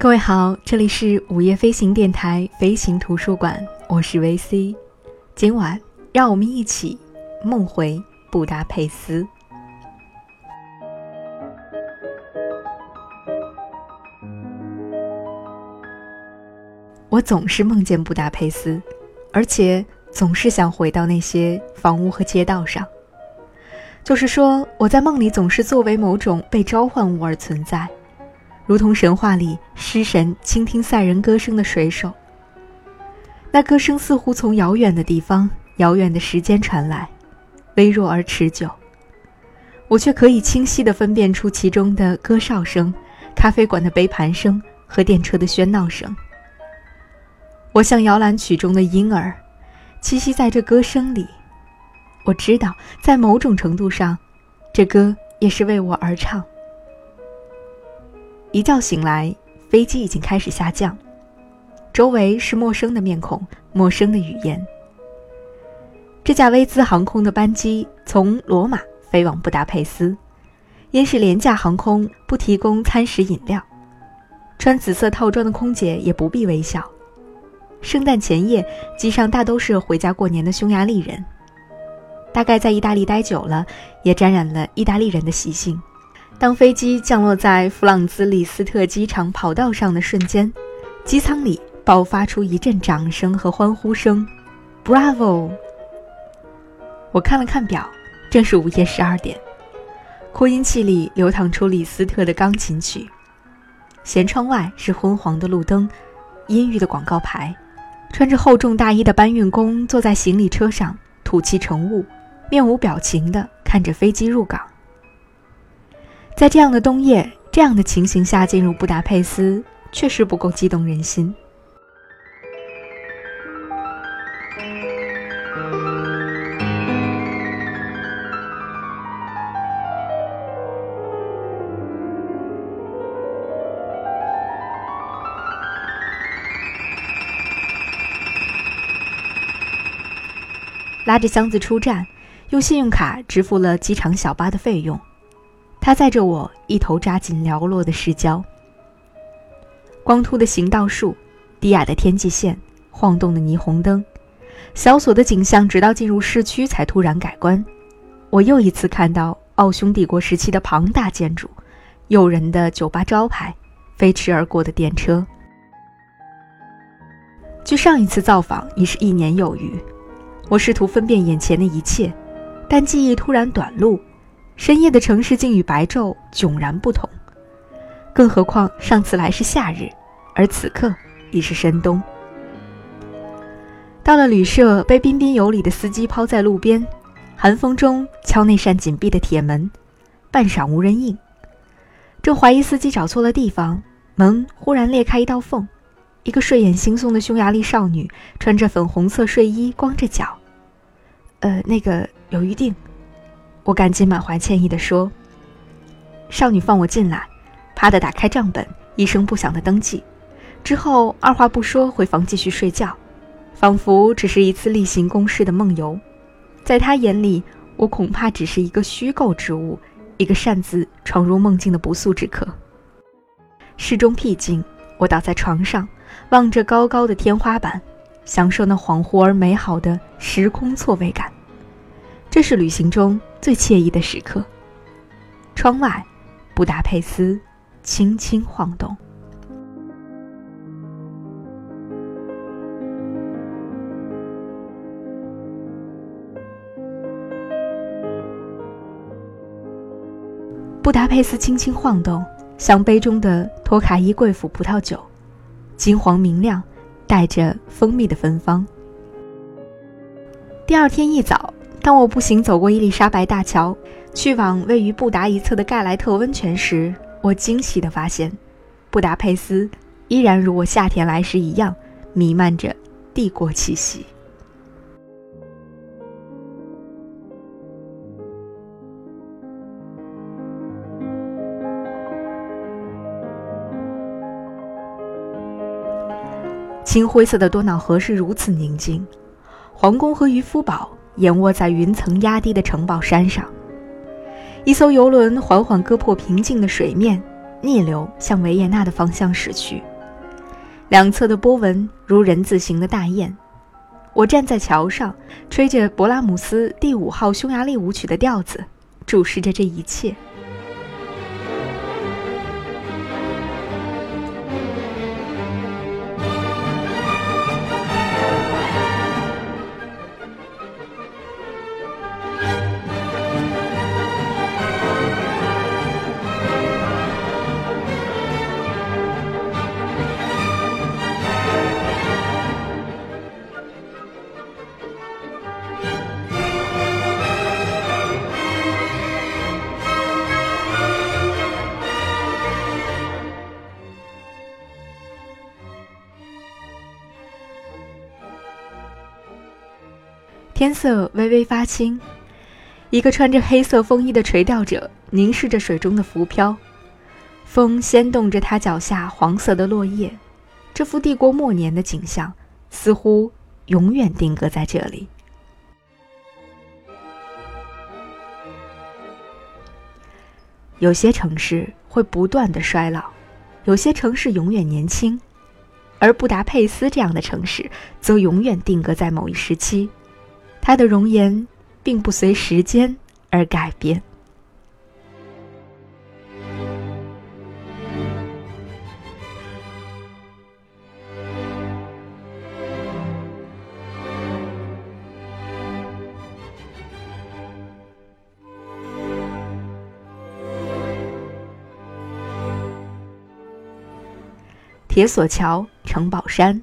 各位好，这里是午夜飞行电台飞行图书馆，我是维 C。今晚让我们一起梦回布达佩斯。我总是梦见布达佩斯，而且总是想回到那些房屋和街道上。就是说，我在梦里总是作为某种被召唤物而存在。如同神话里诗神倾听赛人歌声的水手，那歌声似乎从遥远的地方、遥远的时间传来，微弱而持久。我却可以清晰地分辨出其中的歌哨声、咖啡馆的杯盘声和电车的喧闹声。我像摇篮曲中的婴儿，栖息在这歌声里。我知道，在某种程度上，这歌也是为我而唱。一觉醒来，飞机已经开始下降，周围是陌生的面孔、陌生的语言。这架威兹航空的班机从罗马飞往布达佩斯，因是廉价航空，不提供餐食饮料。穿紫色套装的空姐也不必微笑。圣诞前夜，机上大都是回家过年的匈牙利人，大概在意大利待久了，也沾染了意大利人的习性。当飞机降落在弗朗兹里斯特机场跑道上的瞬间，机舱里爆发出一阵掌声和欢呼声，Bravo！我看了看表，正是午夜十二点。扩音器里流淌出李斯特的钢琴曲，舷窗外是昏黄的路灯，阴郁的广告牌。穿着厚重大衣的搬运工坐在行李车上，吐气成雾，面无表情地看着飞机入港。在这样的冬夜，这样的情形下进入布达佩斯，确实不够激动人心。拉着箱子出站，用信用卡支付了机场小巴的费用。他载着我一头扎进寥落的市郊，光秃的行道树，低矮的天际线，晃动的霓虹灯，小锁的景象，直到进入市区才突然改观。我又一次看到奥匈帝国时期的庞大建筑，诱人的酒吧招牌，飞驰而过的电车。距上一次造访已是一年有余，我试图分辨眼前的一切，但记忆突然短路。深夜的城市竟与白昼迥然不同，更何况上次来是夏日，而此刻已是深冬。到了旅社，被彬彬有礼的司机抛在路边，寒风中敲那扇紧闭的铁门，半晌无人应。正怀疑司机找错了地方，门忽然裂开一道缝，一个睡眼惺忪的匈牙利少女，穿着粉红色睡衣，光着脚。呃，那个有预定。我赶紧满怀歉意地说：“少女放我进来，啪的打开账本，一声不响的登记，之后二话不说回房继续睡觉，仿佛只是一次例行公事的梦游。在她眼里，我恐怕只是一个虚构之物，一个擅自闯入梦境的不速之客。室中僻静，我倒在床上，望着高高的天花板，享受那恍惚而美好的时空错位感。这是旅行中。”最惬意的时刻。窗外，布达佩斯轻轻晃动。布达佩斯轻轻晃动，像杯中的托卡伊贵腐葡萄酒，金黄明亮，带着蜂蜜的芬芳。第二天一早。当我步行走过伊丽莎白大桥，去往位于布达一侧的盖莱特温泉时，我惊喜地发现，布达佩斯依然如我夏天来时一样，弥漫着帝国气息。青灰色的多瑙河是如此宁静，皇宫和渔夫堡。掩卧在云层压低的城堡山上，一艘游轮缓缓割破平静的水面，逆流向维也纳的方向驶去，两侧的波纹如人字形的大雁。我站在桥上，吹着勃拉姆斯第五号匈牙利舞曲的调子，注视着这一切。天色微微发青，一个穿着黑色风衣的垂钓者凝视着水中的浮漂，风掀动着他脚下黄色的落叶。这幅帝国末年的景象似乎永远定格在这里。有些城市会不断的衰老，有些城市永远年轻，而布达佩斯这样的城市则永远定格在某一时期。他的容颜并不随时间而改变。铁索桥、城堡山、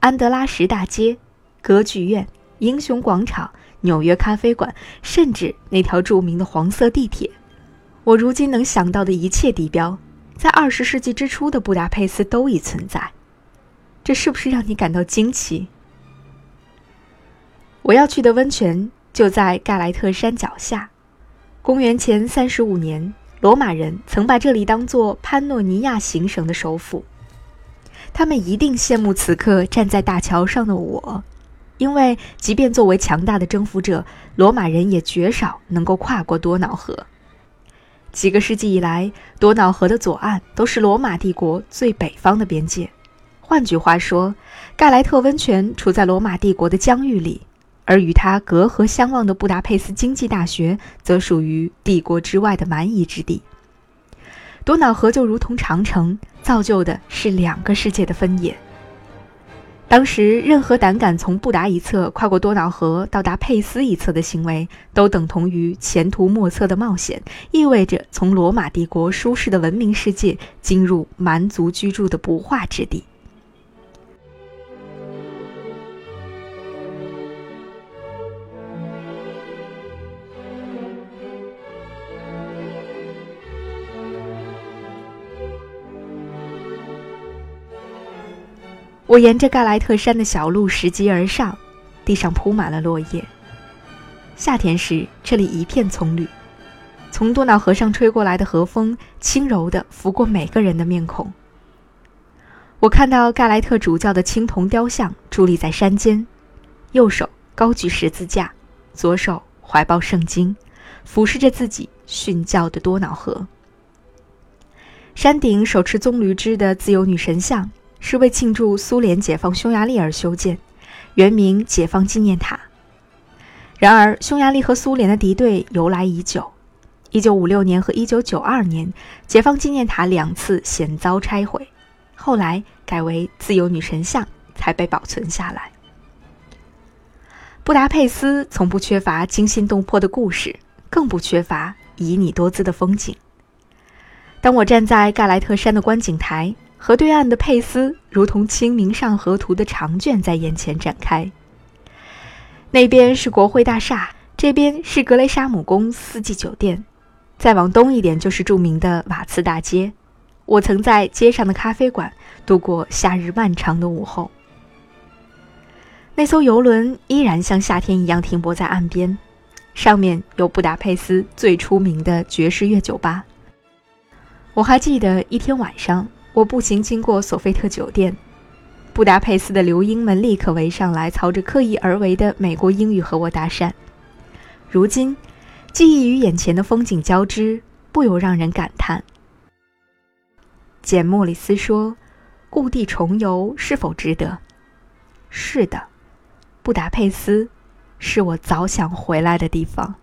安德拉什大街、歌剧院。英雄广场、纽约咖啡馆，甚至那条著名的黄色地铁，我如今能想到的一切地标，在二十世纪之初的布达佩斯都已存在。这是不是让你感到惊奇？我要去的温泉就在盖莱特山脚下。公元前三十五年，罗马人曾把这里当作潘诺尼亚行省的首府。他们一定羡慕此刻站在大桥上的我。因为，即便作为强大的征服者，罗马人也绝少能够跨过多瑙河。几个世纪以来，多瑙河的左岸都是罗马帝国最北方的边界。换句话说，盖莱特温泉处在罗马帝国的疆域里，而与它隔河相望的布达佩斯经济大学则属于帝国之外的蛮夷之地。多瑙河就如同长城，造就的是两个世界的分野。当时，任何胆敢从布达一侧跨过多瑙河到达佩斯一侧的行为，都等同于前途莫测的冒险，意味着从罗马帝国舒适的文明世界进入蛮族居住的不化之地。我沿着盖莱特山的小路拾级而上，地上铺满了落叶。夏天时，这里一片葱绿。从多瑙河上吹过来的河风，轻柔地拂过每个人的面孔。我看到盖莱特主教的青铜雕像伫立在山间，右手高举十字架，左手怀抱圣经，俯视着自己殉教的多瑙河。山顶手持棕榈枝的自由女神像。是为庆祝苏联解放匈牙利而修建，原名解放纪念塔。然而，匈牙利和苏联的敌对由来已久。1956年和1992年，解放纪念塔两次险遭拆毁，后来改为自由女神像才被保存下来。布达佩斯从不缺乏惊心动魄的故事，更不缺乏旖旎多姿的风景。当我站在盖莱特山的观景台。河对岸的佩斯如同《清明上河图》的长卷在眼前展开。那边是国会大厦，这边是格雷沙姆宫四季酒店，再往东一点就是著名的瓦茨大街。我曾在街上的咖啡馆度过夏日漫长的午后。那艘游轮依然像夏天一样停泊在岸边，上面有布达佩斯最出名的爵士乐酒吧。我还记得一天晚上。我步行经过索菲特酒店，布达佩斯的留英们立刻围上来，操着刻意而为的美国英语和我搭讪。如今，记忆与眼前的风景交织，不由让人感叹：简·莫里斯说：“故地重游是否值得？”是的，布达佩斯是我早想回来的地方。